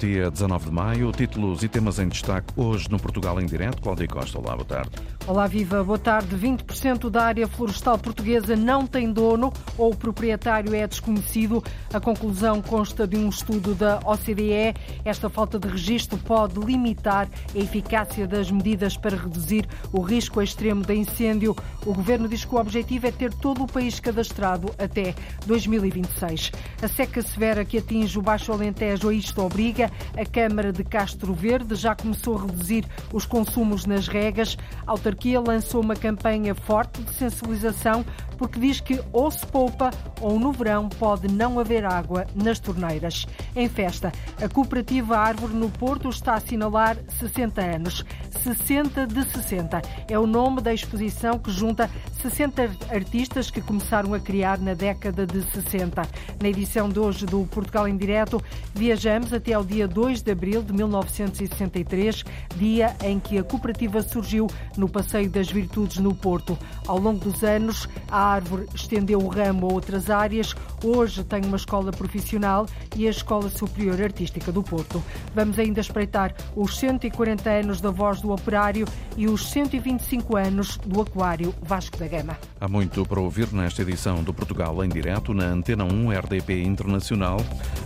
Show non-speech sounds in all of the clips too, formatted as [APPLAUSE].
Dia 19 de maio, títulos e temas em destaque hoje no Portugal em Direto. Cláudia Costa, olá, boa tarde. Olá, viva, boa tarde. 20% da área florestal portuguesa não tem dono ou o proprietário é desconhecido. A conclusão consta de um estudo da OCDE. Esta falta de registro pode limitar a eficácia das medidas para reduzir o risco extremo de incêndio. O governo diz que o objetivo é ter todo o país cadastrado até 2026. A seca severa que atinge o Baixo Alentejo a isto obriga a Câmara de Castro Verde já começou a reduzir os consumos nas regas. A autarquia lançou uma campanha forte de sensibilização porque diz que ou se poupa ou no verão pode não haver água nas torneiras. Em festa, a cooperativa Árvore no Porto está a assinalar 60 anos. 60 de 60 é o nome da exposição que junta 60 artistas que começaram a criar na década de 60. Na edição de hoje do Portugal em Direto, viajamos até ao dia 2 de abril de 1963, dia em que a cooperativa surgiu no Passeio das Virtudes no Porto. Ao longo dos anos, a árvore estendeu o ramo a outras áreas. Hoje tem uma escola profissional e a Escola Superior Artística do Porto. Vamos ainda espreitar os 140 anos da voz do operário e os 125 anos do Aquário Vasco da Gama. Há muito para ouvir nesta edição do Portugal em direto na Antena 1 RDP Internacional,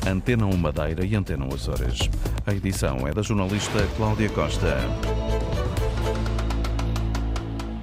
Antena 1 Madeira e Antena 1 Açores. A edição é da jornalista Cláudia Costa.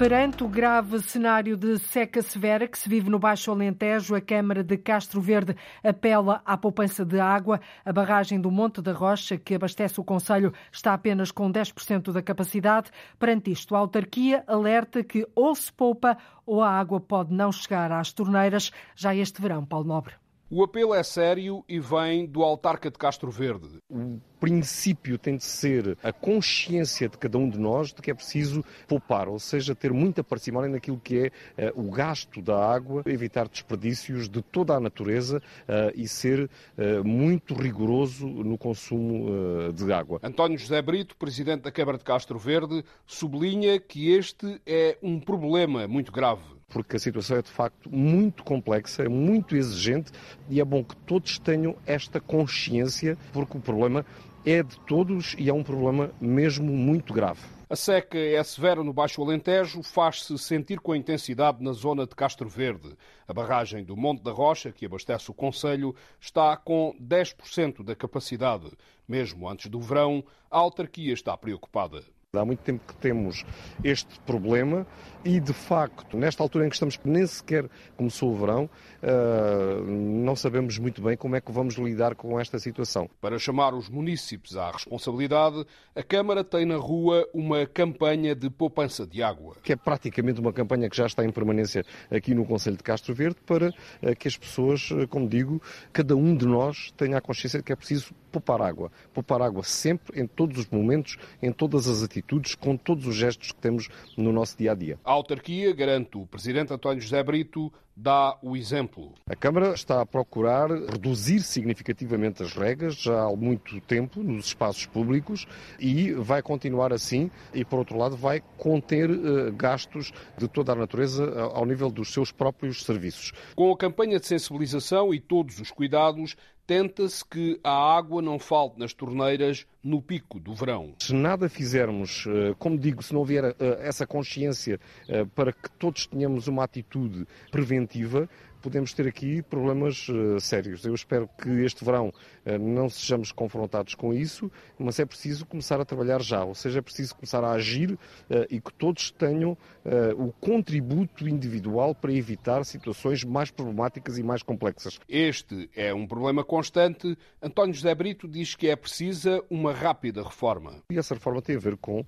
Perante o grave cenário de seca severa que se vive no Baixo Alentejo, a Câmara de Castro Verde apela à poupança de água. A barragem do Monte da Rocha, que abastece o Conselho, está apenas com 10% da capacidade. Perante isto, a autarquia alerta que ou se poupa ou a água pode não chegar às torneiras já este verão, Paulo Nobre. O apelo é sério e vem do autarca de Castro Verde. O princípio tem de ser a consciência de cada um de nós de que é preciso poupar, ou seja, ter muita parcimónia naquilo que é uh, o gasto da água, evitar desperdícios de toda a natureza uh, e ser uh, muito rigoroso no consumo de água. António José Brito, presidente da Câmara de Castro Verde, sublinha que este é um problema muito grave porque a situação é de facto muito complexa, é muito exigente e é bom que todos tenham esta consciência, porque o problema é de todos e é um problema mesmo muito grave. A seca é severa no Baixo Alentejo, faz-se sentir com intensidade na zona de Castro Verde. A barragem do Monte da Rocha, que abastece o Conselho, está com 10% da capacidade. Mesmo antes do verão, a autarquia está preocupada. Há muito tempo que temos este problema e, de facto, nesta altura em que estamos, que nem sequer começou o verão, uh, não sabemos muito bem como é que vamos lidar com esta situação. Para chamar os municípios à responsabilidade, a Câmara tem na rua uma campanha de poupança de água. Que é praticamente uma campanha que já está em permanência aqui no Conselho de Castro Verde para uh, que as pessoas, uh, como digo, cada um de nós tenha a consciência de que é preciso poupar água. Poupar água sempre, em todos os momentos, em todas as atitudes, com todos os gestos que temos no nosso dia a dia. A autarquia, garante o Presidente António José Brito, dá o exemplo. A Câmara está a procurar reduzir significativamente as regras já há muito tempo nos espaços públicos e vai continuar assim e, por outro lado, vai conter uh, gastos de toda a natureza ao nível dos seus próprios serviços. Com a campanha de sensibilização e todos os cuidados, tenta-se que a água não falte nas torneiras no pico do verão. Se nada fizermos, eh, como digo, se não houver eh, essa consciência para que todos tenhamos uma atitude preventiva, podemos ter aqui problemas uh, sérios. Eu espero que este verão uh, não sejamos confrontados com isso, mas é preciso começar a trabalhar já, ou seja, é preciso começar a agir uh, e que todos tenham o contributo individual para evitar situações mais problemáticas e mais complexas. Este é um problema constante. António José Brito diz que é precisa uma rápida reforma. E essa reforma tem a ver com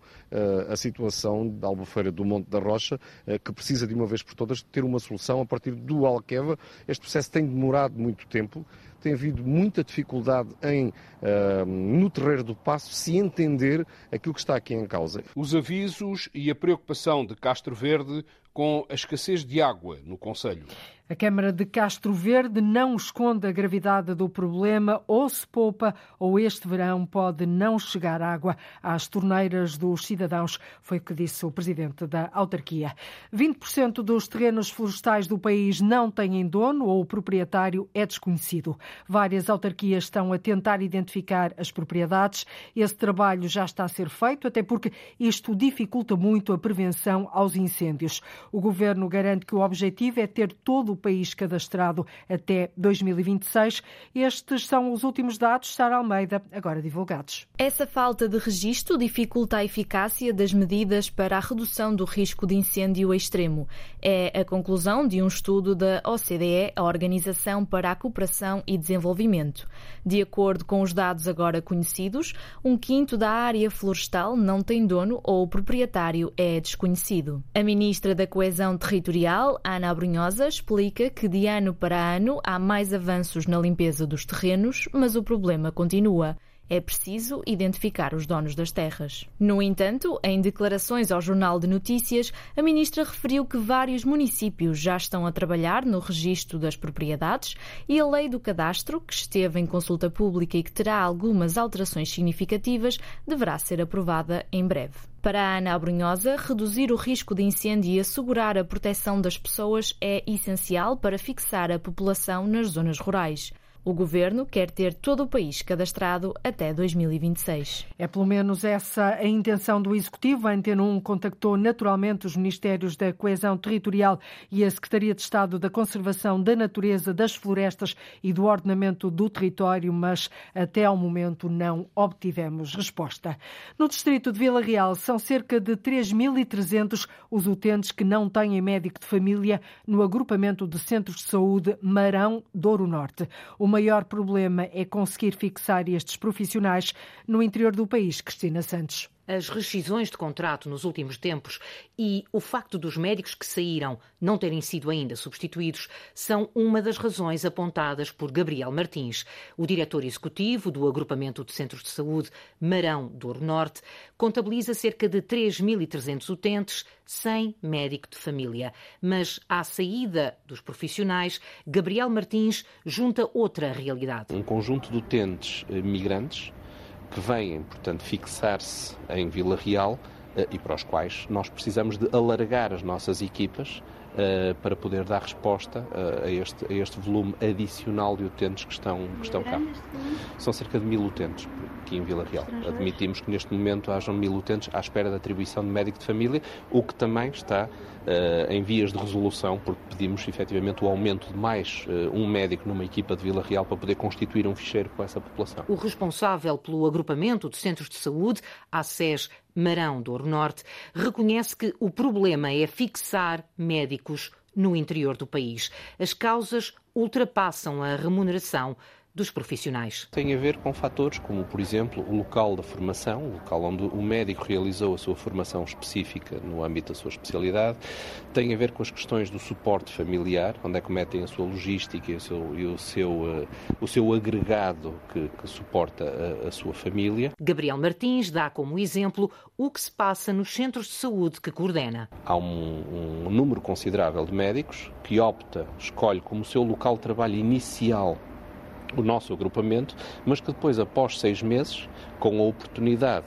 a situação da Albufeira do Monte da Rocha, que precisa de uma vez por todas ter uma solução a partir do Alqueva este processo tem demorado muito tempo, tem havido muita dificuldade em, uh, no terreiro do passo, se entender aquilo que está aqui em causa. Os avisos e a preocupação de Castro Verde com a escassez de água no Conselho. A Câmara de Castro Verde não esconde a gravidade do problema, ou se poupa, ou este verão pode não chegar água às torneiras dos cidadãos, foi o que disse o presidente da autarquia. 20% dos terrenos florestais do país não têm dono ou o proprietário é desconhecido. Várias autarquias estão a tentar identificar as propriedades. Esse trabalho já está a ser feito, até porque isto dificulta muito a prevenção aos incêndios. O governo garante que o objetivo é ter todo o país cadastrado até 2026. Estes são os últimos dados, Sara Almeida, agora divulgados. Essa falta de registro dificulta a eficácia das medidas para a redução do risco de incêndio extremo. É a conclusão de um estudo da OCDE, a Organização para a Cooperação e Desenvolvimento. De acordo com os dados agora conhecidos, um quinto da área florestal não tem dono ou o proprietário é desconhecido. A ministra da Coesão Territorial, Ana Abrunhosa, explica que de ano para ano há mais avanços na limpeza dos terrenos, mas o problema continua é preciso identificar os donos das terras. No entanto, em declarações ao Jornal de Notícias, a ministra referiu que vários municípios já estão a trabalhar no registro das propriedades e a lei do cadastro, que esteve em consulta pública e que terá algumas alterações significativas, deverá ser aprovada em breve. Para a Ana Abrunhosa, reduzir o risco de incêndio e assegurar a proteção das pessoas é essencial para fixar a população nas zonas rurais. O governo quer ter todo o país cadastrado até 2026. É pelo menos essa a intenção do Executivo. A Antena 1 contactou naturalmente os Ministérios da Coesão Territorial e a Secretaria de Estado da Conservação da Natureza, das Florestas e do Ordenamento do Território, mas até ao momento não obtivemos resposta. No distrito de Vila Real são cerca de 3.300 os utentes que não têm médico de família no agrupamento de centros de saúde Marão Douro Norte. O maior problema é conseguir fixar estes profissionais no interior do país, Cristina Santos. As rescisões de contrato nos últimos tempos e o facto dos médicos que saíram não terem sido ainda substituídos são uma das razões apontadas por Gabriel Martins, o diretor executivo do Agrupamento de Centros de Saúde Marão Douro Norte, contabiliza cerca de 3.300 utentes sem médico de família. Mas à saída dos profissionais, Gabriel Martins junta outra realidade. Um conjunto de utentes eh, migrantes que vêm, portanto, fixar-se em Vila Real eh, e para os quais nós precisamos de alargar as nossas equipas para poder dar resposta uh, a, este, a este volume adicional de utentes que estão, que estão cá. São cerca de mil utentes aqui em Vila Real. Admitimos que neste momento hajam mil utentes à espera da atribuição de médico de família, o que também está uh, em vias de resolução, porque pedimos efetivamente o aumento de mais um médico numa equipa de Vila Real para poder constituir um ficheiro com essa população. O responsável pelo agrupamento de centros de saúde, a SES Marão Douro Norte, reconhece que o problema é fixar médicos no interior do país. As causas ultrapassam a remuneração dos profissionais. Tem a ver com fatores como, por exemplo, o local da formação, o local onde o médico realizou a sua formação específica no âmbito da sua especialidade, tem a ver com as questões do suporte familiar, onde é que metem a sua logística e o seu, e o seu, uh, o seu agregado que, que suporta a, a, sua família. Gabriel Martins dá como exemplo o que se passa nos centros de saúde que coordena. Há um, um número considerável de médicos que opta, escolhe como seu local de trabalho inicial o nosso agrupamento, mas que depois, após seis meses, com a oportunidade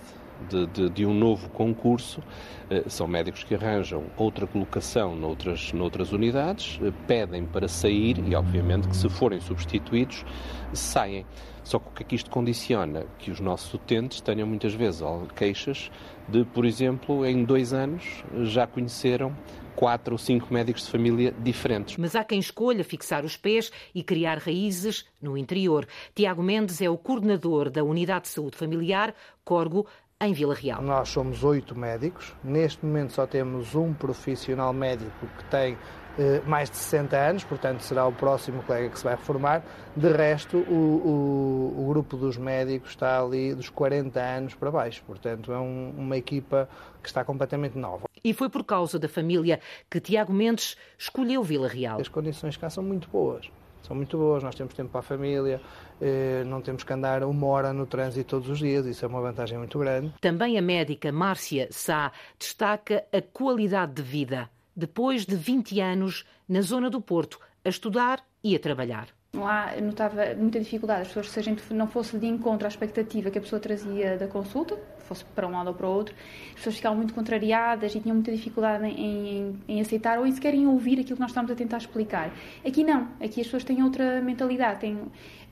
de, de, de, um novo concurso, eh, são médicos que arranjam outra colocação noutras, noutras unidades, eh, pedem para sair e, obviamente, que se forem substituídos, saem. Só que o que é que isto condiciona? Que os nossos utentes tenham muitas vezes queixas de, por exemplo, em dois anos já conheceram quatro ou cinco médicos de família diferentes. Mas há quem escolha fixar os pés e criar raízes no interior. Tiago Mendes é o coordenador da Unidade de Saúde Familiar, Corgo, em Vila Real. Nós somos oito médicos. Neste momento só temos um profissional médico que tem eh, mais de 60 anos, portanto será o próximo colega que se vai reformar. De resto, o, o, o grupo dos médicos está ali dos 40 anos para baixo, portanto é um, uma equipa que está completamente nova. E foi por causa da família que Tiago Mendes escolheu Vila Real. As condições cá são muito boas. São muito boas, nós temos tempo para a família, eh, não temos que andar uma hora no trânsito todos os dias, isso é uma vantagem muito grande. Também a médica Márcia Sá destaca a qualidade de vida depois de 20 anos na zona do Porto, a estudar e a trabalhar. Lá eu notava muita dificuldade, as pessoas, se a gente não fosse de encontro à expectativa que a pessoa trazia da consulta, fosse para um lado ou para o outro, as pessoas ficavam muito contrariadas e tinham muita dificuldade em, em, em aceitar ou em sequer em ouvir aquilo que nós estamos a tentar explicar. Aqui não, aqui as pessoas têm outra mentalidade, têm,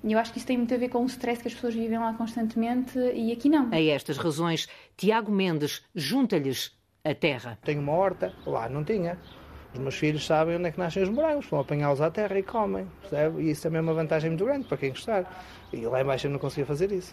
eu acho que isso tem muito a ver com o stress que as pessoas vivem lá constantemente e aqui não. A estas razões, Tiago Mendes junta-lhes a terra. Tenho uma horta, lá não tinha. Os meus filhos sabem onde é que nascem os morangos, vão apanhá-los à terra e comem, percebe? E isso também é uma vantagem muito grande para quem gostar. E lá embaixo eu não conseguia fazer isso.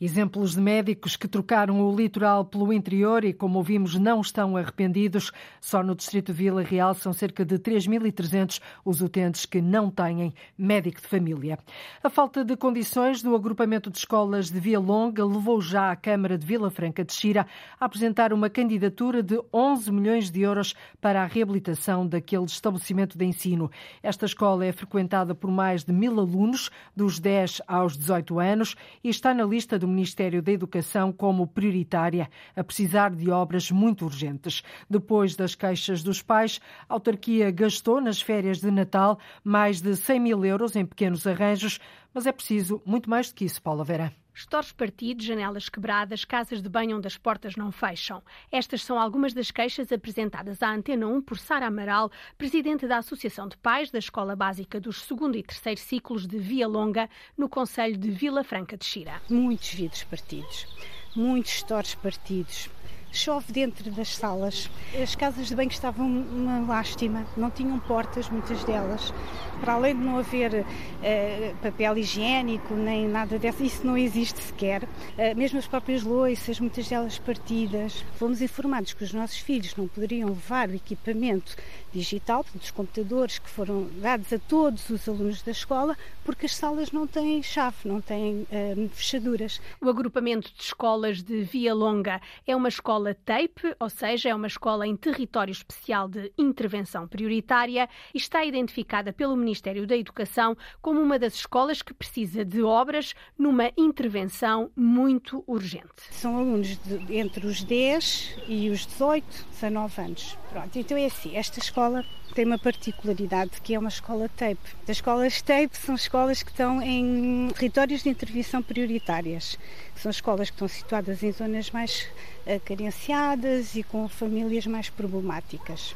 Exemplos de médicos que trocaram o litoral pelo interior e, como ouvimos, não estão arrependidos. Só no distrito Vila Real são cerca de 3.300 os utentes que não têm médico de família. A falta de condições do agrupamento de escolas de Via Longa levou já a Câmara de Vila Franca de Xira a apresentar uma candidatura de 11 milhões de euros para a reabilitação daquele estabelecimento de ensino. Esta escola é frequentada por mais de mil alunos, dos 10 aos 18 anos, e está na lista Ministério da Educação como prioritária, a precisar de obras muito urgentes. Depois das queixas dos pais, a autarquia gastou nas férias de Natal mais de 100 mil euros em pequenos arranjos, mas é preciso muito mais do que isso, Paula Vera. Estores partidos, janelas quebradas, casas de banho onde as portas não fecham. Estas são algumas das queixas apresentadas à Antena 1 por Sara Amaral, presidente da Associação de Pais da Escola Básica dos segundo e terceiro ciclos de Via Longa, no Conselho de Vila Franca de Xira. Muitos vidros partidos, muitos estores partidos, chove dentro das salas. As casas de banho estavam uma lástima, não tinham portas, muitas delas. Para além de não haver uh, papel higiênico nem nada disso, isso não existe sequer. Uh, mesmo as próprias loiças, muitas delas partidas. Fomos informados que os nossos filhos não poderiam levar o equipamento digital, portanto, os computadores que foram dados a todos os alunos da escola, porque as salas não têm chave, não têm uh, fechaduras. O agrupamento de escolas de Via Longa é uma escola TAPE, ou seja, é uma escola em território especial de intervenção prioritária e está identificada pelo Ministério da Educação como uma das escolas que precisa de obras numa intervenção muito urgente. São alunos de, entre os 10 e os 18, 19 anos. Pronto, então é assim, esta escola tem uma particularidade que é uma escola TAPE. As escolas TAPE são escolas que estão em territórios de intervenção prioritárias. São escolas que estão situadas em zonas mais uh, carenciadas e com famílias mais problemáticas.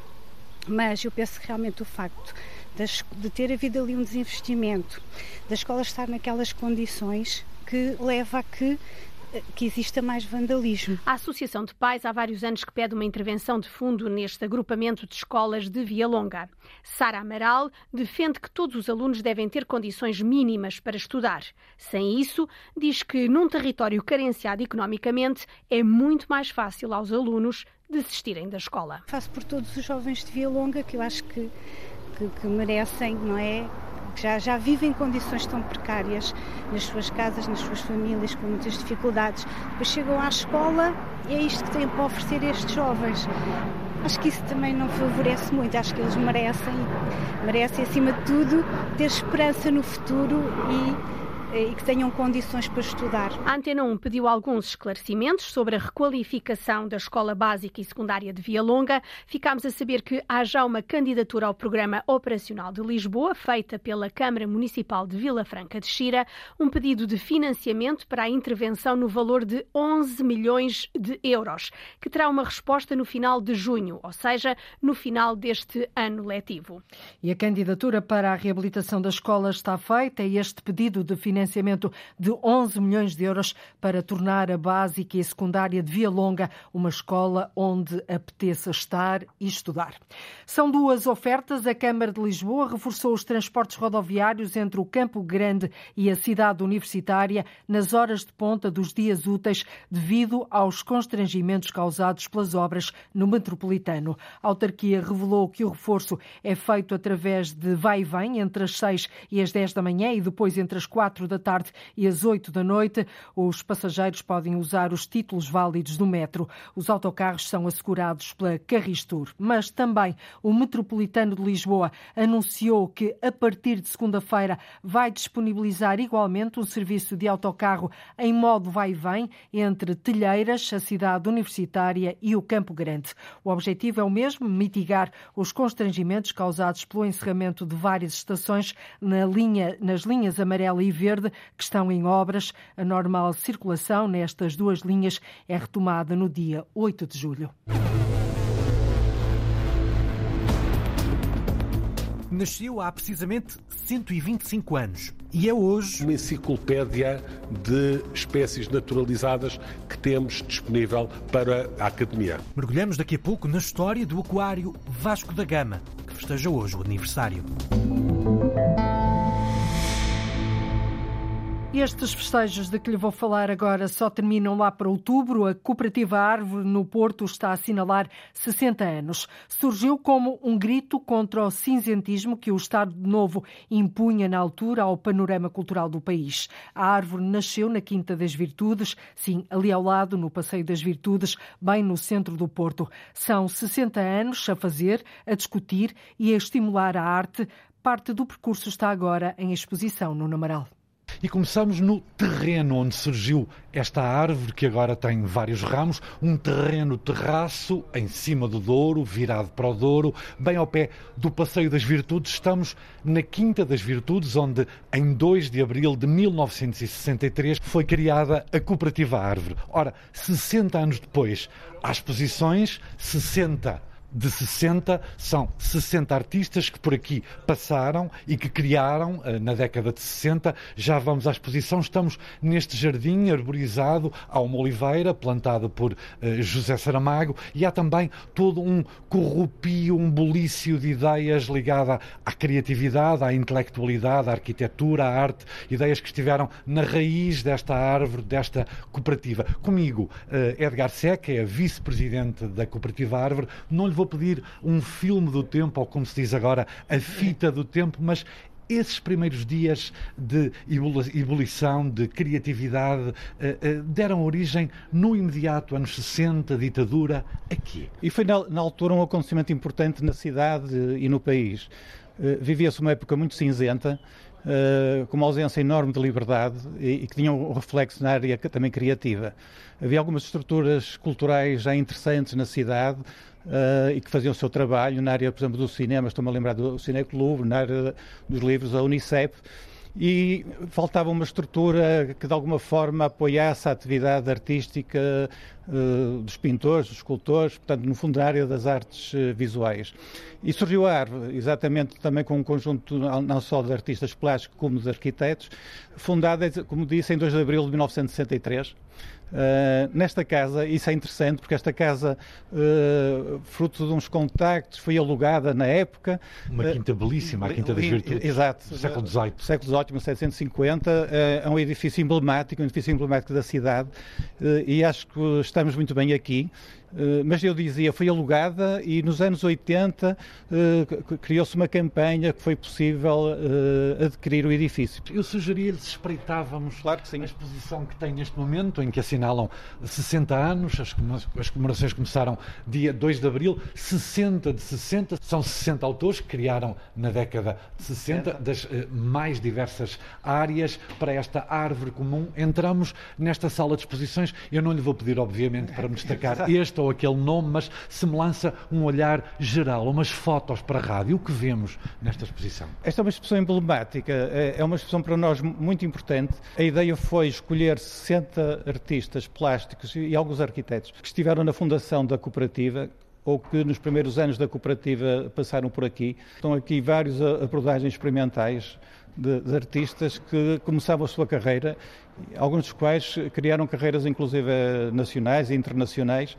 Mas eu penso que realmente o facto de ter havido ali um desinvestimento, da escola estar naquelas condições que leva a que que exista mais vandalismo. A Associação de Pais há vários anos que pede uma intervenção de fundo neste agrupamento de escolas de Via Longa. Sara Amaral defende que todos os alunos devem ter condições mínimas para estudar. Sem isso, diz que num território carenciado economicamente é muito mais fácil aos alunos desistirem da escola. Faço por todos os jovens de Via Longa que eu acho que, que, que merecem, não é? Que já, já vivem em condições tão precárias nas suas casas, nas suas famílias, com muitas dificuldades. Depois chegam à escola e é isto que têm para oferecer a estes jovens. Acho que isso também não favorece muito, acho que eles merecem, merecem acima de tudo ter esperança no futuro e e que tenham condições para estudar. A Antena 1 pediu alguns esclarecimentos sobre a requalificação da Escola Básica e Secundária de Via Longa. Ficámos a saber que há já uma candidatura ao Programa Operacional de Lisboa, feita pela Câmara Municipal de Vila Franca de Xira, um pedido de financiamento para a intervenção no valor de 11 milhões de euros, que terá uma resposta no final de junho, ou seja, no final deste ano letivo. E a candidatura para a reabilitação da escola está feita e este pedido de financiamento financiamento de 11 milhões de euros para tornar a básica e secundária de Via Longa uma escola onde apeteça estar e estudar. São duas ofertas. A Câmara de Lisboa reforçou os transportes rodoviários entre o Campo Grande e a cidade universitária nas horas de ponta dos dias úteis devido aos constrangimentos causados pelas obras no metropolitano. A autarquia revelou que o reforço é feito através de vai e vem entre as 6 e as 10 da manhã e depois entre as 4 da tarde e às 8 da noite. Os passageiros podem usar os títulos válidos do metro. Os autocarros são assegurados pela Carristur. Mas também o Metropolitano de Lisboa anunciou que a partir de segunda-feira vai disponibilizar igualmente um serviço de autocarro em modo vai e vem entre Telheiras, a cidade universitária e o Campo Grande. O objetivo é o mesmo, mitigar os constrangimentos causados pelo encerramento de várias estações na linha, nas linhas amarela e verde que estão em obras. A normal circulação nestas duas linhas é retomada no dia 8 de julho. nasceu há precisamente 125 anos e é hoje uma enciclopédia de espécies naturalizadas que temos disponível para a Academia. Mergulhamos daqui a pouco na história do Aquário Vasco da Gama, que festeja hoje o aniversário. Estes festejos de que lhe vou falar agora só terminam lá para outubro. A Cooperativa Árvore no Porto está a assinalar 60 anos. Surgiu como um grito contra o cinzentismo que o Estado Novo impunha na altura ao panorama cultural do país. A árvore nasceu na Quinta das Virtudes, sim, ali ao lado, no Passeio das Virtudes, bem no centro do Porto. São 60 anos a fazer, a discutir e a estimular a arte. Parte do percurso está agora em exposição no Namaral. E começamos no terreno onde surgiu esta árvore, que agora tem vários ramos, um terreno terraço em cima do Douro, virado para o Douro, bem ao pé do Passeio das Virtudes. Estamos na Quinta das Virtudes, onde em 2 de abril de 1963 foi criada a Cooperativa Árvore. Ora, 60 anos depois, há exposições, 60 de 60, são 60 artistas que por aqui passaram e que criaram eh, na década de 60. Já vamos à exposição, estamos neste jardim arborizado, há uma oliveira plantada por eh, José Saramago e há também todo um corrupio, um bulício de ideias ligada à criatividade, à intelectualidade, à arquitetura, à arte, ideias que estiveram na raiz desta árvore, desta cooperativa. Comigo, eh, Edgar Seca, é vice-presidente da Cooperativa Árvore, não lhe vou vou pedir um filme do tempo, ou como se diz agora, a fita do tempo, mas esses primeiros dias de ebulição, de criatividade, eh, eh, deram origem no imediato, anos 60, ditadura, aqui. E foi na, altura um acontecimento importante na cidade e no país. Eh, vivia-se uma época muito cinzenta, com uma ausência enorme de liberdade e, que tinha um reflexo na área também criativa. Havia algumas estruturas culturais já interessantes na cidade, Uh, e que faziam o seu trabalho na área, por exemplo, do cinema, estou-me a lembrar do Cine Clube, na área dos livros, a Unicef, e faltava uma estrutura que de alguma forma apoiasse a atividade artística uh, dos pintores, dos escultores, portanto, no fundo, na área das artes uh, visuais. E surgiu a árvore, exatamente também com um conjunto não só de artistas plásticos como de arquitetos, fundada, como disse, em 2 de abril de 1963. Uh, nesta casa, isso é interessante porque esta casa, uh, fruto de uns contactos, foi alugada na época. Uma quinta uh, belíssima, a Quinta das Virtudes. Exato. Do século XVIII. Século XVIII, 1750. é um edifício emblemático, um edifício emblemático da cidade e acho que estamos muito bem aqui. Eh, mas eu dizia, foi alugada e nos anos 80 eh, criou-se uma campanha que foi possível eh, adquirir o edifício. Eu sugeria-lhe se espreitávamos claro a exposição que tem neste momento, em que assinalam 60 anos, as comemorações começaram dia 2 de abril, 60 de 60, são 60 autores que criaram na década de 60 das mais diversas áreas para esta árvore comum. Entramos nesta sala de exposições, eu não lhe vou pedir, obviamente, para me destacar [LAUGHS] este ou aquele nome, mas se me lança um olhar geral, umas fotos para a rádio, o que vemos nesta exposição? Esta é uma exposição emblemática, é, é uma exposição para nós muito importante. A ideia foi escolher 60 artistas plásticos e alguns arquitetos que estiveram na fundação da cooperativa, ou que nos primeiros anos da cooperativa passaram por aqui. Estão aqui várias abordagens experimentais de, de, artistas que começavam a sua carreira, alguns dos quais criaram carreiras inclusive nacionais e internacionais,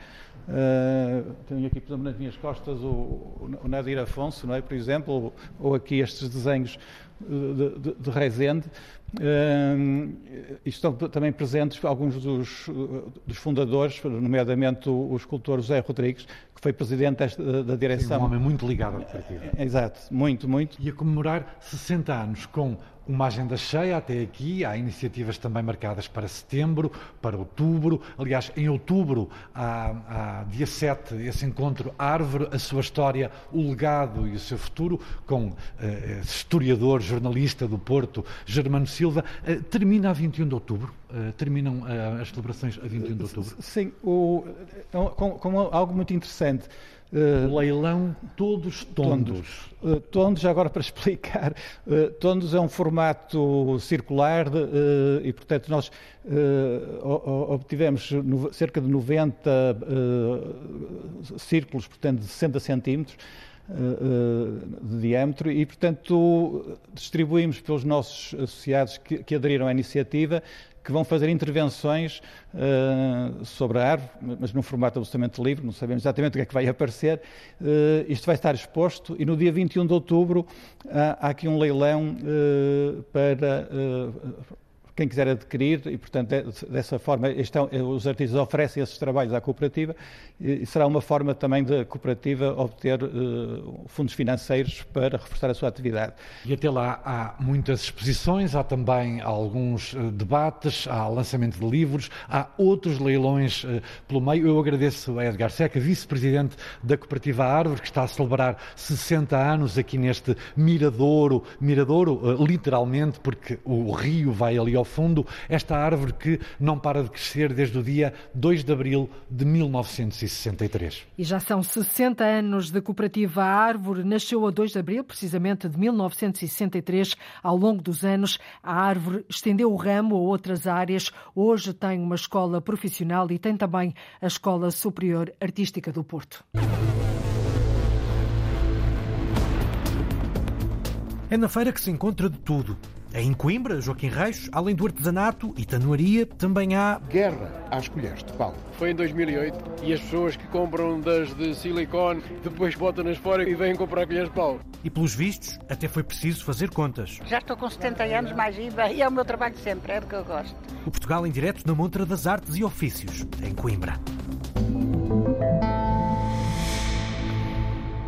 Uh, tenho aqui, por exemplo, nas minhas costas o, o Nadir Afonso, não é? por exemplo, ou, ou aqui estes desenhos de, de, de Rezende. Uh, estão também presentes alguns dos, dos, fundadores, nomeadamente o, o escultor José Rodrigues, que foi presidente da, da direção. Sim, um homem muito ligado ao partido. Exato, muito, muito. E a comemorar 60 anos com uma agenda cheia até aqui, há iniciativas também marcadas para setembro, para outubro. Aliás, em outubro, há, há dia 7, esse encontro Árvore, a sua história, o legado e o seu futuro, com uh, historiador, jornalista do Porto, Germano Silva. Uh, termina a 21 de outubro? Uh, terminam as celebrações a 21 de outubro? Sim, o, com, com algo muito interessante. Uh, leilão Todos Tondos. Tondos, uh, tondos agora para explicar, uh, Tondos é um formato circular e, portanto, nós obtivemos no, cerca de 90 círculos, portanto, de 60 centímetros de diâmetro e, portanto, distribuímos pelos nossos associados que, que aderiram à iniciativa que vão fazer intervenções uh, sobre a árvore, mas num formato absolutamente livre, não sabemos exatamente o que é que vai aparecer. Uh, isto vai estar exposto e no dia 21 de outubro há, há aqui um leilão uh, para quem quiser adquirir, e portanto, dessa forma, estão, é, os artistas oferecem esses trabalhos à cooperativa e será uma forma também da cooperativa obter uh, fundos financeiros para reforçar a sua atividade. E até lá há muitas exposições, há também alguns uh, debates, há lançamento de livros, há outros leilões uh, pelo meio. Eu agradeço a Edgar Seca, vice-presidente da cooperativa Árvore, que está a celebrar 60 anos aqui neste miradouro, miradouro literalmente, porque o rio vai ali ao ao fundo esta árvore que não para de crescer desde o dia 2 de abril de 1963. E já são 60 anos de cooperativa Árvore. Nasceu a 2 de abril, precisamente de 1963. Ao longo dos anos, a árvore estendeu o ramo a outras áreas. Hoje tem uma escola profissional e tem também a Escola Superior Artística do Porto. É na feira que se encontra de tudo em Coimbra, Joaquim Reis, além do artesanato e tanuaria, também há... Guerra às colheres de pau. Foi em 2008 e as pessoas que compram das de silicone depois botam-nas fora e vêm comprar colheres de pau. E pelos vistos, até foi preciso fazer contas. Já estou com 70 anos, mais IVA, e é o meu trabalho sempre, é do que eu gosto. O Portugal em direto na Montra das Artes e Ofícios, em Coimbra.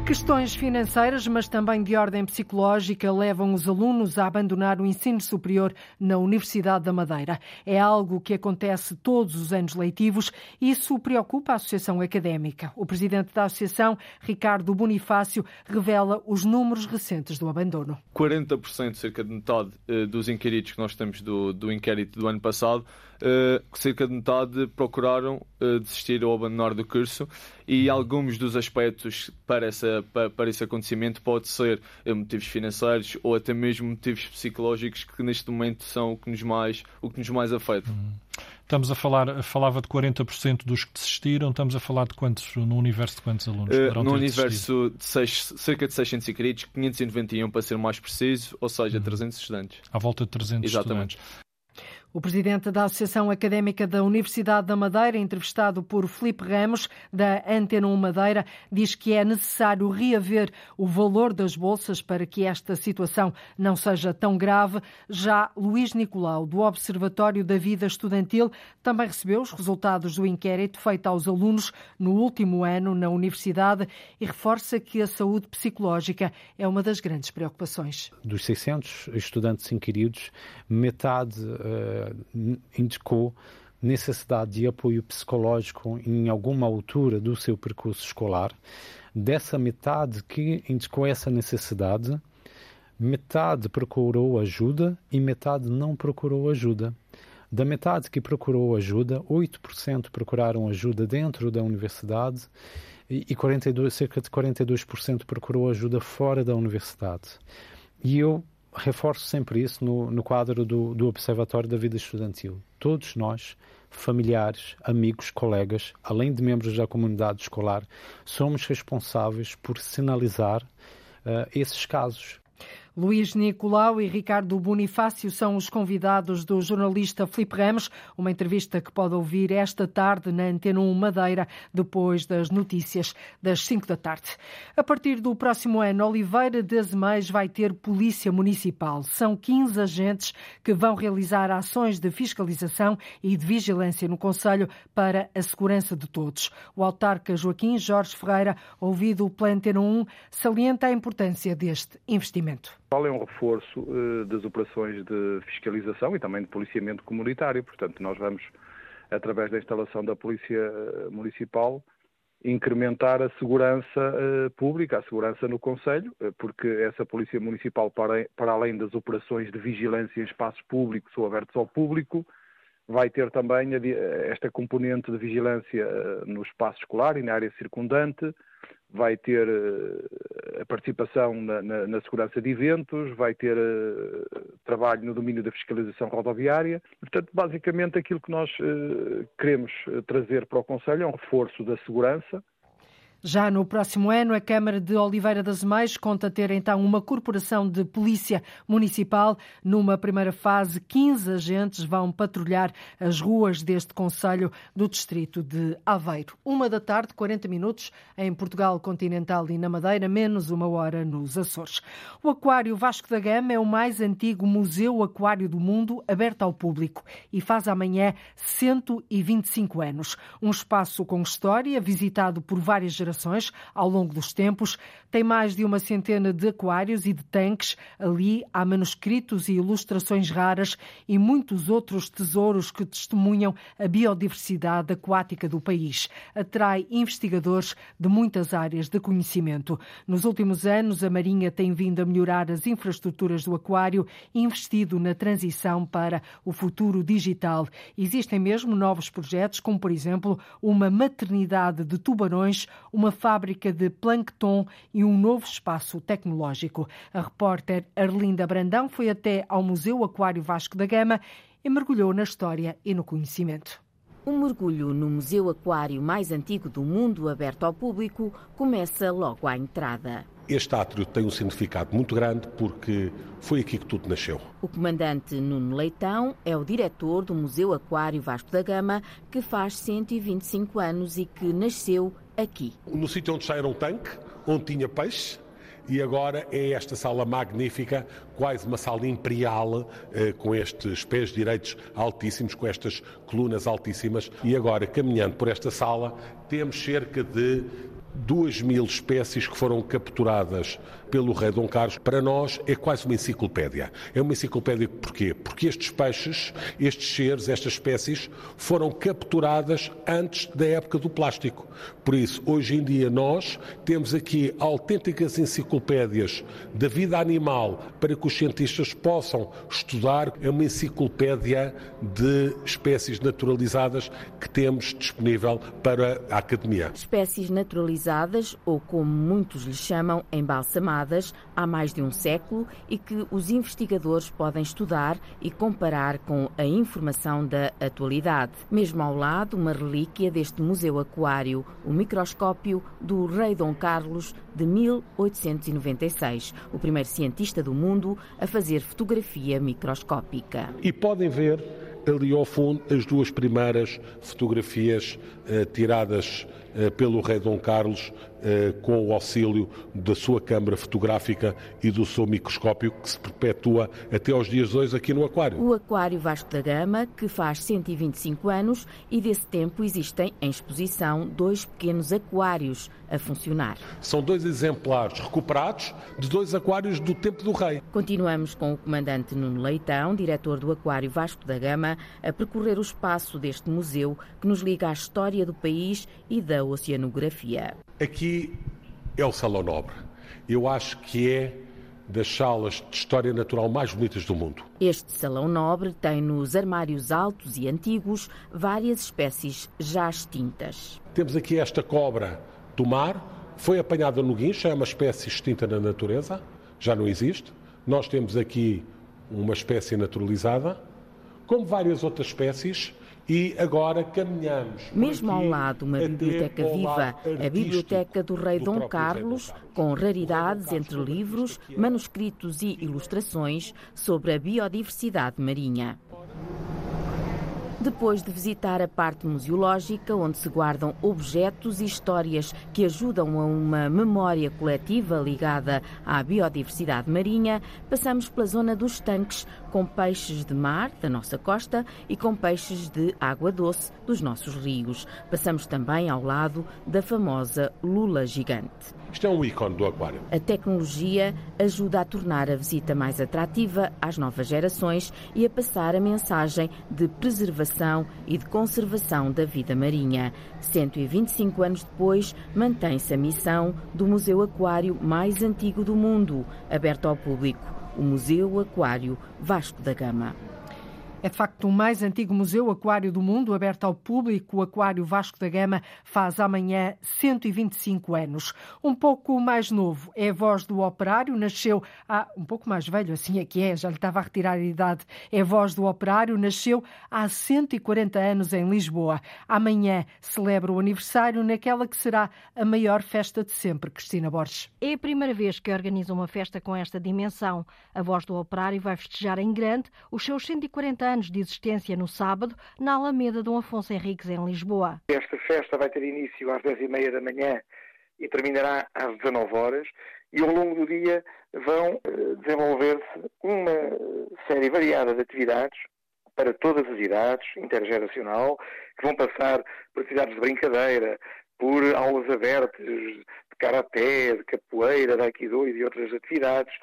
Questões financeiras, mas também de ordem psicológica, levam os alunos a abandonar o ensino superior na Universidade da Madeira. É algo que acontece todos os anos leitivos e isso preocupa a Associação Académica. O presidente da Associação, Ricardo Bonifácio, revela os números recentes do abandono. 40%, cerca de metade eh, dos inquéritos que nós temos do, do inquérito do ano passado, Uh, cerca de metade procuraram uh, desistir ou abandonar do curso e alguns dos aspectos para, essa, para, esse acontecimento pode ser uh, motivos financeiros ou até mesmo motivos psicológicos que neste momento são o que nos mais, o que nos mais afeta. Uhum. Estamos a falar, falava de 40% dos que desistiram, estamos a falar de quantos, no universo de quantos alunos? Uh, no universo de seis, cerca de 600 inscritos, 591 para ser mais preciso, ou seja, uhum. 300 estudantes. À volta de 300 Exatamente. estudantes. O presidente da Associação Académica da Universidade da Madeira, entrevistado por Felipe Ramos, da Antena 1 Madeira, diz que é necessário reaver o valor das bolsas para que esta situação não seja tão grave. Já Luís Nicolau, do Observatório da Vida Estudantil, também recebeu os resultados do inquérito feito aos alunos no último ano na universidade e reforça que a saúde psicológica é uma das grandes preocupações. Dos 600 estudantes inquiridos, metade uh, indicou necessidade de apoio psicológico em alguma altura do seu percurso escolar. Dessa metade que indicou essa necessidade, metade procurou ajuda e metade não procurou ajuda. Da metade que procurou ajuda, 8% procuraram ajuda dentro da universidade e 42, cerca de 42% procurou ajuda fora da universidade. E eu reforço sempre isso no, no quadro do, do Observatório da Vida Estudantil. Todos nós, familiares, amigos, colegas, além de membros da comunidade escolar, somos responsáveis por sinalizar uh, esses casos. Luís Nicolau e Ricardo Bonifácio são os convidados do jornalista Filipe Ramos, uma entrevista que pode ouvir esta tarde na Antena 1 Madeira, depois das notícias das 5 da tarde. A partir do próximo ano, Oliveira de Azeméis vai ter polícia municipal. São 15 agentes que vão realizar ações de fiscalização e de vigilância no Conselho para a segurança de todos. O autarca Joaquim Jorge Ferreira, ouvido pela Antena 1, salienta a importância deste investimento é um reforço uh, das operações de fiscalização e também de policiamento comunitário. Portanto, nós vamos, através da instalação da Polícia eh, Municipal, incrementar a segurança uh, pública, a segurança no Conselho, porque essa Polícia Municipal, para, para além das operações de vigilância em espaços públicos ou abertos ao público, vai ter também esta componente de vigilância no espaço escolar e na área circundante, vai ter uh, a participação na, na, na, segurança de eventos, vai ter trabalho no domínio da fiscalização rodoviária. Portanto, basicamente aquilo que nós queremos trazer para o Conselho é um reforço da segurança, já no próximo ano, a Câmara de Oliveira das Meias conta ter então uma corporação de polícia municipal. Numa primeira fase, 15 agentes vão patrulhar as ruas deste Conselho do Distrito de Aveiro. Uma da tarde, 40 minutos, em Portugal continental e na Madeira, menos uma hora nos Açores. O Aquário Vasco da Gama é o mais antigo museu aquário do mundo aberto ao público e faz amanhã 125 anos. Um espaço com história, visitado por várias gerações ao longo dos tempos. Tem mais de uma centena de aquários e de tanques. Ali há manuscritos e ilustrações raras e muitos outros tesouros que testemunham a biodiversidade aquática do país. Atrai investigadores de muitas áreas de conhecimento. Nos últimos anos, a Marinha tem vindo a melhorar as infraestruturas do aquário, investido na transição para o futuro digital. Existem mesmo novos projetos, como por exemplo uma maternidade de tubarões, uma fábrica de plancton e um novo espaço tecnológico. A repórter Arlinda Brandão foi até ao Museu Aquário Vasco da Gama e mergulhou na história e no conhecimento. Um mergulho no museu aquário mais antigo do mundo, aberto ao público, começa logo à entrada. Este átrio tem um significado muito grande porque foi aqui que tudo nasceu. O comandante Nuno Leitão é o diretor do Museu Aquário Vasco da Gama, que faz 125 anos e que nasceu aqui. No sítio onde já era um tanque, onde tinha peixe, e agora é esta sala magnífica, quase uma sala imperial, eh, com estes pés direitos altíssimos, com estas colunas altíssimas. E agora, caminhando por esta sala, temos cerca de duas mil espécies que foram capturadas pelo rei Dom Carlos, para nós é quase uma enciclopédia. É uma enciclopédia porquê? Porque estes peixes, estes seres, estas espécies foram capturadas antes da época do plástico. Por isso, hoje em dia nós temos aqui autênticas enciclopédias da vida animal para que os cientistas possam estudar. É uma enciclopédia de espécies naturalizadas que temos disponível para a academia. Espécies naturalizadas, ou como muitos lhe chamam, embalsamadas há mais de um século e que os investigadores podem estudar e comparar com a informação da atualidade. Mesmo ao lado, uma relíquia deste Museu Aquário, o microscópio do Rei Dom Carlos de 1896, o primeiro cientista do mundo a fazer fotografia microscópica. E podem ver ali ao fundo as duas primeiras fotografias tiradas eh, pelo rei Dom Carlos eh, com o auxílio da sua câmara fotográfica e do seu microscópio que se perpetua até aos dias de hoje aqui no Aquário. O Aquário Vasco da Gama, que faz 125 anos e desse tempo existem em exposição dois pequenos aquários a funcionar. São dois exemplares recuperados de dois aquários do tempo do rei. Continuamos com o comandante Nuno Leitão, diretor do Aquário Vasco da Gama, a percorrer o espaço deste museu que nos liga à história do país e da oceanografia. Aqui é o Salão Nobre. Eu acho que é das salas de história natural mais bonitas do mundo. Este salão nobre tem nos armários altos e antigos várias espécies já extintas. Temos aqui esta cobra do mar, foi apanhada no guincho, é uma espécie extinta na natureza, já não existe. Nós temos aqui uma espécie naturalizada, como várias outras espécies e agora caminhamos. Mesmo ao lado, uma biblioteca viva, a Biblioteca do Rei do Dom Carlos, com raridades entre livros, manuscritos e ilustrações sobre a biodiversidade marinha. Depois de visitar a parte museológica, onde se guardam objetos e histórias que ajudam a uma memória coletiva ligada à biodiversidade marinha, passamos pela zona dos tanques, com peixes de mar da nossa costa e com peixes de água doce dos nossos rios. Passamos também ao lado da famosa lula gigante. Isto é um ícone do aquário. A tecnologia ajuda a tornar a visita mais atrativa às novas gerações e a passar a mensagem de preservação e de conservação da vida marinha. 125 anos depois, mantém-se a missão do Museu Aquário mais antigo do mundo, aberto ao público, o Museu Aquário Vasco da Gama. É de facto o mais antigo museu aquário do mundo, aberto ao público. O Aquário Vasco da Gama faz amanhã 125 anos. Um pouco mais novo é a voz do operário, nasceu há um pouco mais velho, assim é que é, já lhe estava a retirar a idade. É a voz do operário, nasceu há 140 anos em Lisboa. Amanhã celebra o aniversário naquela que será a maior festa de sempre, Cristina Borges. É a primeira vez que organiza uma festa com esta dimensão. A voz do operário vai festejar em grande os seus 140 anos anos de existência no sábado, na Alameda Dom Afonso Henriques, em Lisboa. Esta festa vai ter início às 10h30 da manhã e terminará às 19 horas e ao longo do dia vão eh, desenvolver-se uma série variada de atividades para todas as idades, intergeracional, que vão passar por atividades de brincadeira, por aulas abertas de karaté, de capoeira, de aikido e de outras atividades.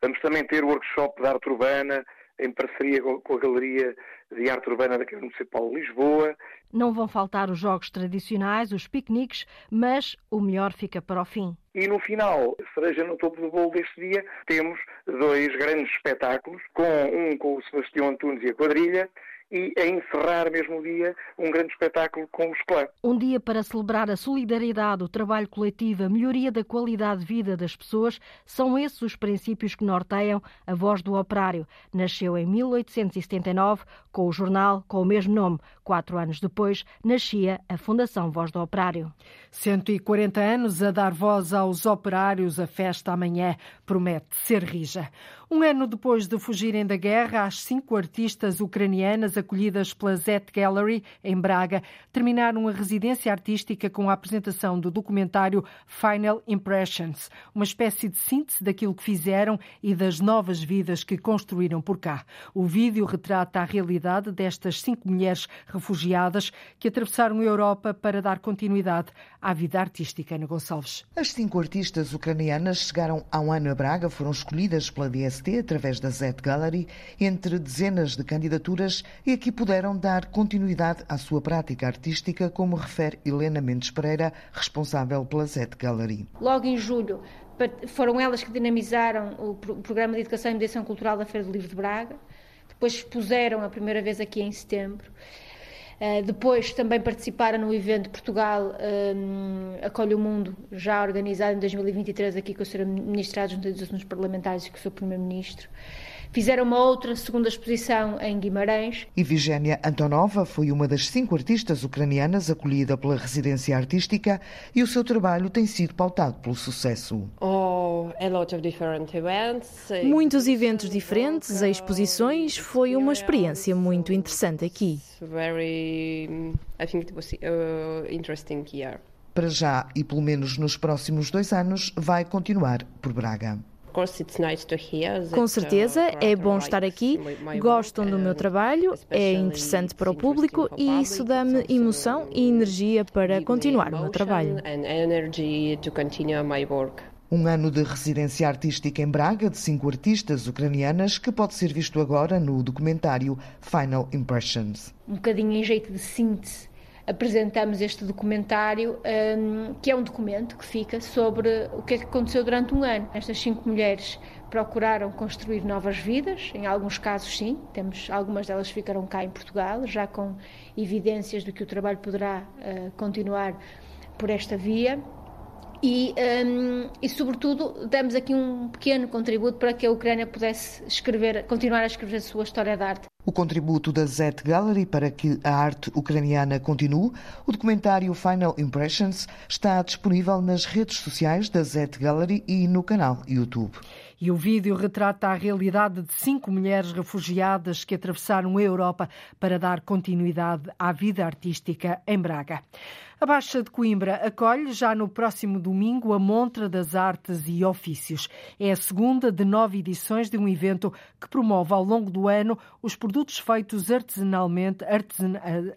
Vamos também ter o workshop de arte urbana, em parceria com a Galeria de Arte Urbana da Câmara Municipal de Lisboa. Não vão faltar os jogos tradicionais, os piqueniques, mas o melhor fica para o fim. E no final, cereja no topo do bolo deste dia, temos dois grandes espetáculos, com um com o Sebastião Antunes e a quadrilha, e a encerrar mesmo o dia um grande espetáculo com os clãs. Um dia para celebrar a solidariedade, o trabalho coletivo, a melhoria da qualidade de vida das pessoas, são esses os princípios que norteiam a Voz do Operário. Nasceu em 1879 com o jornal com o mesmo nome. Quatro anos depois, nascia a Fundação Voz do Operário. 140 anos a dar voz aos operários, a festa amanhã promete ser rija. Um ano depois de fugirem da guerra, as cinco artistas ucranianas acolhidas pela Zet Gallery, em Braga, terminaram a residência artística com a apresentação do documentário Final Impressions, uma espécie de síntese daquilo que fizeram e das novas vidas que construíram por cá. O vídeo retrata a realidade destas cinco mulheres refugiadas que atravessaram a Europa para dar continuidade à vida artística. Ana Gonçalves. As cinco artistas ucranianas chegaram há um ano a Braga, foram escolhidas pela DS através da Zet Gallery entre dezenas de candidaturas e aqui puderam dar continuidade à sua prática artística, como refere Helena Mendes Pereira, responsável pela Zet Gallery. Logo em julho foram elas que dinamizaram o programa de educação e mediação cultural da Feira do Livro de Braga. Depois expuseram a primeira vez aqui em setembro. Uh, depois também participaram no evento Portugal um, Acolhe o Mundo, já organizado em 2023 aqui com o Sr. Ministro Adjunto dos Assuntos Parlamentares e com o Sr. Primeiro-Ministro. Fizeram uma outra segunda exposição em Guimarães. E Vigénia Antonova foi uma das cinco artistas ucranianas acolhida pela residência artística e o seu trabalho tem sido pautado pelo sucesso. Oh, Muitos eventos diferentes, exposições, foi uma experiência muito interessante aqui. Para já e pelo menos nos próximos dois anos vai continuar por Braga. Com certeza, é bom estar aqui, gostam do meu trabalho, é interessante para o público e isso dá-me emoção e energia para continuar o meu trabalho. Um ano de residência artística em Braga de cinco artistas ucranianas que pode ser visto agora no documentário Final Impressions. Um bocadinho em jeito de síntese apresentamos este documentário, um, que é um documento que fica sobre o que é que aconteceu durante um ano. Estas cinco mulheres procuraram construir novas vidas, em alguns casos sim, temos algumas delas ficaram cá em Portugal, já com evidências de que o trabalho poderá uh, continuar por esta via. E, um, e, sobretudo, damos aqui um pequeno contributo para que a Ucrânia pudesse escrever, continuar a escrever a sua história de arte. O contributo da Zet Gallery para que a arte ucraniana continue, o documentário Final Impressions está disponível nas redes sociais da Zet Gallery e no canal YouTube. E o vídeo retrata a realidade de cinco mulheres refugiadas que atravessaram a Europa para dar continuidade à vida artística em Braga. A Baixa de Coimbra acolhe já no próximo domingo a Montra das Artes e Ofícios. É a segunda de nove edições de um evento que promove ao longo do ano os produtos feitos artesanalmente,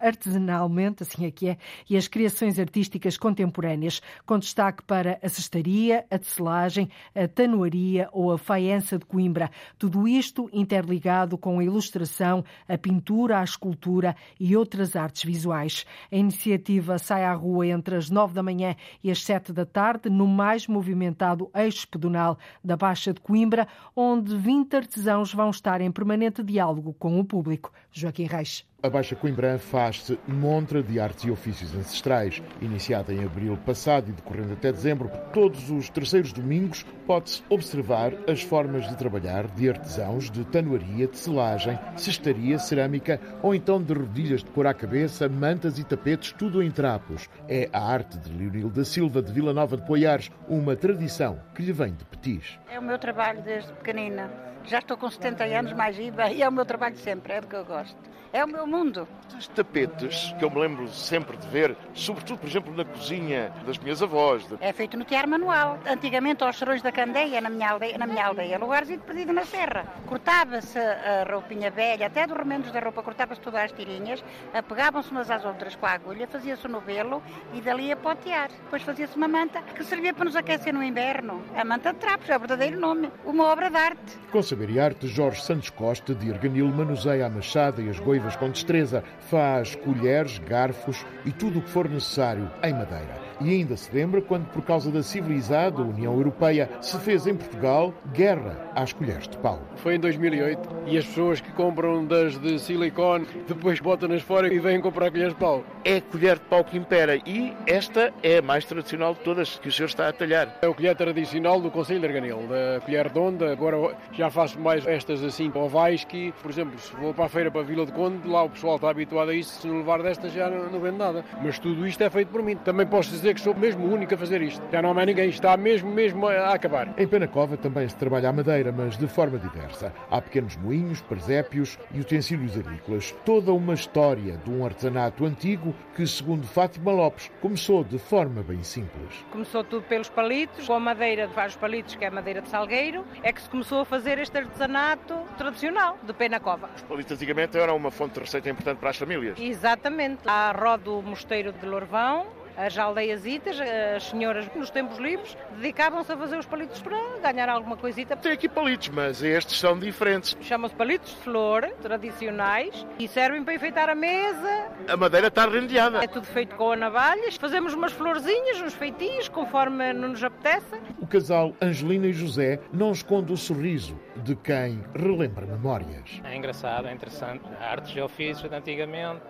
artesanalmente, assim é que é, e as criações artísticas contemporâneas, com destaque para a cestaria, a tecelagem, a tanoaria ou a faiança de Coimbra. Tudo isto interligado com a ilustração, a pintura, a escultura e outras artes visuais. A iniciativa sai à rua entre as nove da manhã e as sete da tarde, no mais movimentado eixo pedonal da Baixa de Coimbra, onde 20 artesãos vão estar em permanente diálogo com o público. Joaquim Reis. A Baixa Coimbra faz-se montra de artes e ofícios ancestrais. Iniciada em abril passado e decorrendo até dezembro, todos os terceiros domingos pode-se observar as formas de trabalhar de artesãos de tanoaria, selagem, cestaria, cerâmica ou então de rodilhas de cor à cabeça, mantas e tapetes, tudo em trapos. É a arte de Leonil da Silva de Vila Nova de Poiares, uma tradição que lhe vem de petis. É o meu trabalho desde pequenina. Já estou com 70 anos, mais IVA, e é o meu trabalho sempre, é do que eu gosto. É o meu mundo. Os tapetes, que eu me lembro sempre de ver, sobretudo, por exemplo, na cozinha das minhas avós. De... É feito no tear manual. Antigamente, aos serões da Candeia, na minha aldeia, na minha aldeia lugarzinho perdido na serra. Cortava-se a roupinha velha, até dos remendos da roupa, cortava-se todas as tirinhas, pegavam-se umas às outras com a agulha, fazia-se o novelo e dali a potear. Depois fazia-se uma manta que servia para nos aquecer no inverno. A manta de trapos, é o verdadeiro nome. Uma obra de arte. Com saber e arte, Jorge Santos Costa, de Erganil, manuseia a machada e as goivas com destreza, faz colheres, garfos e tudo o que for necessário em madeira. E ainda se lembra quando, por causa da civilizada União Europeia, se fez em Portugal guerra às colheres de pau. Foi em 2008 e as pessoas que compram das de silicone depois botam-nas fora e vêm comprar colheres de pau. É a colher de pau que impera e esta é a mais tradicional de todas que o senhor está a talhar. É o colher tradicional do Conselho de Arganil, da colher redonda. Agora já faço mais estas assim ovais que, por exemplo, se vou para a feira para a Vila de Conde, lá o pessoal está habituado a isso, se não levar destas já não, não vende nada. Mas tudo isto é feito por mim. Também posso dizer que sou mesmo o único a fazer isto. Já não há mais ninguém, está mesmo, mesmo a acabar. Em Penacova também se trabalha a madeira, mas de forma diversa. Há pequenos moinhos, presépios e utensílios agrícolas. Toda uma história de um artesanato antigo que, segundo Fátima Lopes, começou de forma bem simples. Começou tudo pelos palitos, com a madeira de vários palitos, que é a madeira de salgueiro, é que se começou a fazer este artesanato tradicional de Penacova. Os palitos antigamente eram uma fonte de receita importante para as famílias. Exatamente. Há a roda do Mosteiro de Lourvão, as aldeiasitas, as senhoras nos tempos livres, dedicavam-se a fazer os palitos para ganhar alguma coisita. Tem aqui palitos, mas estes são diferentes. Chamam-se palitos de flor, tradicionais, e servem para enfeitar a mesa. A madeira está rendeada. É tudo feito com a navalha. Fazemos umas florzinhas, uns feitinhos, conforme nos apetece. O casal Angelina e José não esconde o sorriso de quem relembra memórias. É engraçado, é interessante. Artes e ofícios de antigamente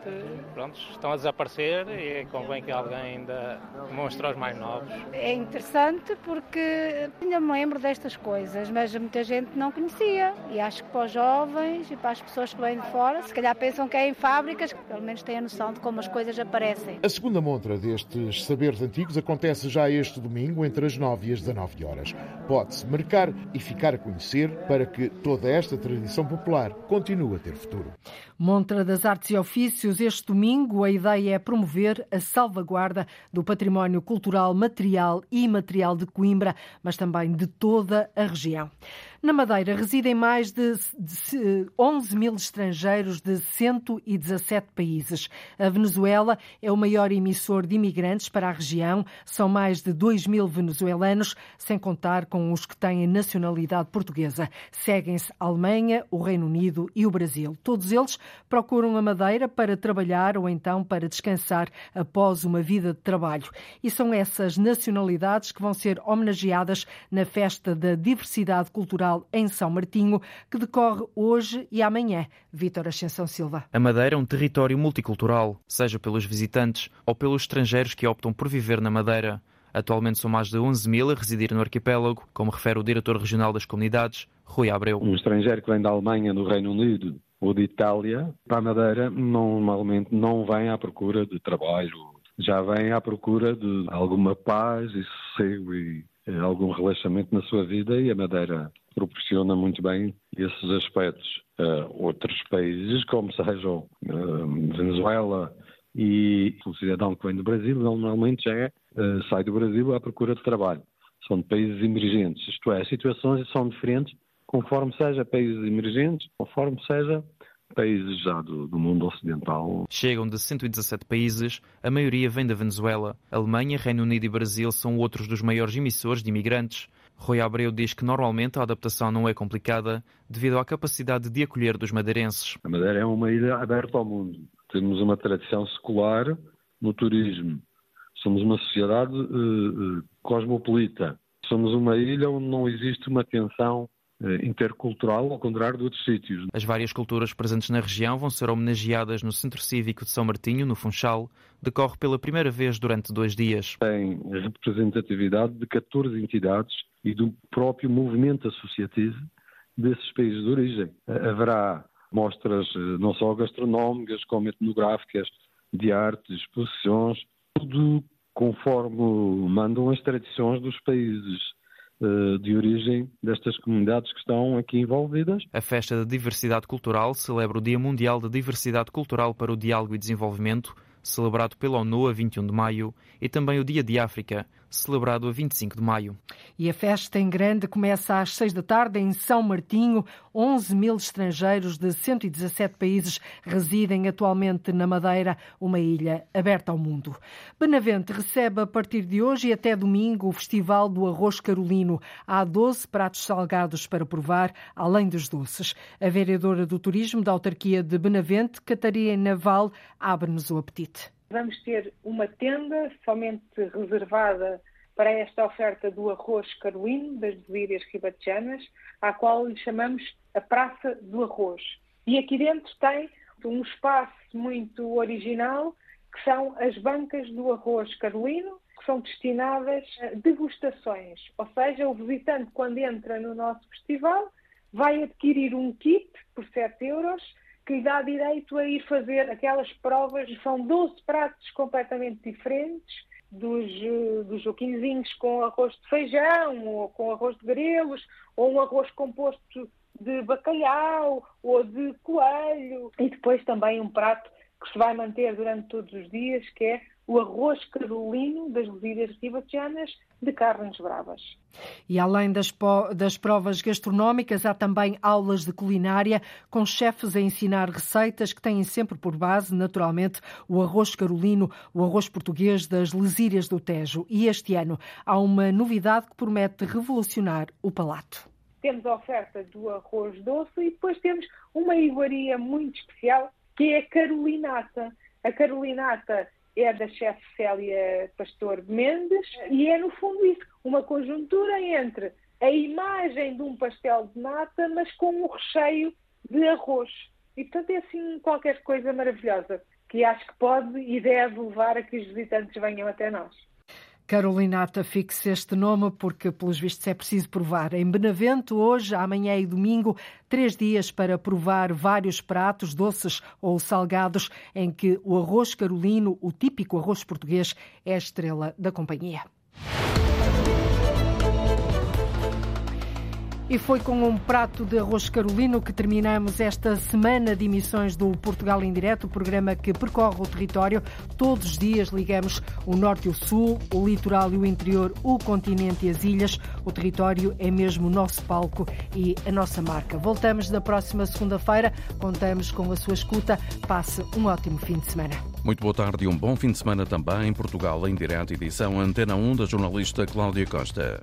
pronto, estão a desaparecer e convém que alguém ainda mostre aos mais novos. É interessante porque ainda me lembro destas coisas, mas muita gente não conhecia. E acho que para os jovens e para as pessoas que vêm de fora, se calhar pensam que é em fábricas, que pelo menos têm a noção de como as coisas aparecem. A segunda montra destes saberes antigos acontece já este domingo entre as 9 e as 19 horas. Pode-se marcar e ficar a conhecer para que toda esta tradição popular continue a ter futuro. Montra das Artes e Ofícios, este domingo a ideia é promover a salvaguarda do património cultural material e imaterial de Coimbra, mas também de toda a região. Na Madeira residem mais de 11 mil estrangeiros de 117 países. A Venezuela é o maior emissor de imigrantes para a região. São mais de 2 mil venezuelanos, sem contar com os que têm nacionalidade portuguesa. Seguem-se a Alemanha, o Reino Unido e o Brasil. Todos eles procuram a Madeira para trabalhar ou então para descansar após uma vida de trabalho. E são essas nacionalidades que vão ser homenageadas na Festa da Diversidade Cultural em São Martinho, que decorre hoje e amanhã. Vítor Ascensão Silva. A Madeira é um território multicultural, seja pelos visitantes ou pelos estrangeiros que optam por viver na Madeira. Atualmente são mais de 11 mil a residir no arquipélago, como refere o diretor regional das comunidades, Rui Abreu. Um estrangeiro que vem da Alemanha, do Reino Unido ou de Itália, para a Madeira, normalmente não vem à procura de trabalho, já vem à procura de alguma paz e sossego e eh, algum relaxamento na sua vida e a Madeira proporciona muito bem esses aspectos. Uh, outros países, como sejam uh, Venezuela e o cidadão que vem do Brasil, normalmente já é, uh, sai do Brasil à procura de trabalho. São de países emergentes, isto é, as situações são diferentes conforme seja países emergentes, conforme seja países já do, do, mundo ocidental. Chegam de 117 países, a maioria vem da Venezuela. Alemanha, Reino Unido e Brasil são outros dos maiores emissores de imigrantes. Rui Abreu diz que normalmente a adaptação não é complicada devido à capacidade de acolher dos madeirenses. A Madeira é uma ilha aberta ao mundo. Temos uma tradição secular no turismo. Somos uma sociedade uh, uh, cosmopolita. Somos uma ilha onde não existe uma tensão eh, intercultural, ao contrário de outros sítios. As várias culturas presentes na região vão ser homenageadas no Centro Cívico de São Martinho, no Funchal. Decorre pela primeira vez durante dois dias. Tem representatividade de 14 entidades e do próprio movimento associativo desses países de origem. Haverá mostras eh, não só gastronómicas, como etnográficas, de arte, exposições, tudo conforme mandam as tradições dos países eh, de origem destas comunidades que estão aqui envolvidas. A Festa da Diversidade Cultural celebra o Dia Mundial da Diversidade Cultural para o Diálogo e Desenvolvimento, celebrado pela ONU a 21 de maio, e também o Dia de África, celebrado a 25 de maio. E a festa em grande começa às 6 da tarde em São Martinho. 11 mil estrangeiros de 117 países residem atualmente na Madeira, uma ilha aberta ao mundo. Benavente recebe a partir de hoje e até domingo o Festival do Arroz Carolino. Há 12 pratos salgados para provar, além dos doces. A vereadora do Turismo da autarquia de Benavente, Catarina Naval, abre-nos o apetite. Vamos ter uma tenda somente reservada para esta oferta do arroz carolino das delírias ribatejanas, à qual lhe chamamos a Praça do Arroz. E aqui dentro tem um espaço muito original, que são as bancas do arroz carolino, que são destinadas a degustações. Ou seja, o visitante, quando entra no nosso festival, vai adquirir um kit por 7 euros que lhe dá direito a ir fazer aquelas provas. São 12 pratos completamente diferentes, dos, eh, dos joquinzinhos com arroz de feijão, ou com arroz de grelos, ou um arroz composto de bacalhau ou de coelho. E depois também um prato que se vai manter durante todos os dias, que é o arroz carolino das levidas ribatejanas de carnes bravas. E além das, das, provas gastronómicas, há também aulas de culinária com chefes a ensinar receitas que têm sempre por base, naturalmente, o arroz carolino, o arroz português das lesírias do Tejo. E este ano há uma novidade que promete revolucionar o palato. Temos a oferta do arroz doce e depois temos uma iguaria muito especial que é a carolinata. A carolinata é da chefe Célia Pastor Mendes e é, no fundo, isso, uma conjuntura entre a imagem de um pastel de nata, mas com um recheio de arroz. E, portanto, é assim qualquer coisa maravilhosa que acho que pode e deve levar a que os visitantes venham até nós. Carolinata, fixe este nome porque, pelos vistos, é preciso provar. Em Benavente, hoje, amanhã e domingo, três dias para provar vários pratos, doces ou salgados, em que o arroz carolino, o típico arroz português, é a estrela da companhia. E foi com um prato de arroz carolino que terminamos esta semana de emissões do Portugal em Direto, o programa que percorre o território. Todos os dias ligamos o norte e o sul, o litoral e o interior, o continente e as ilhas. O território é mesmo o nosso palco e a nossa marca. Voltamos na próxima segunda-feira. Contamos com a sua escuta. Passe um ótimo fim de semana. Muito boa tarde e um bom fim de semana também em Portugal em Direto, edição Antena 1 da jornalista Cláudia Costa.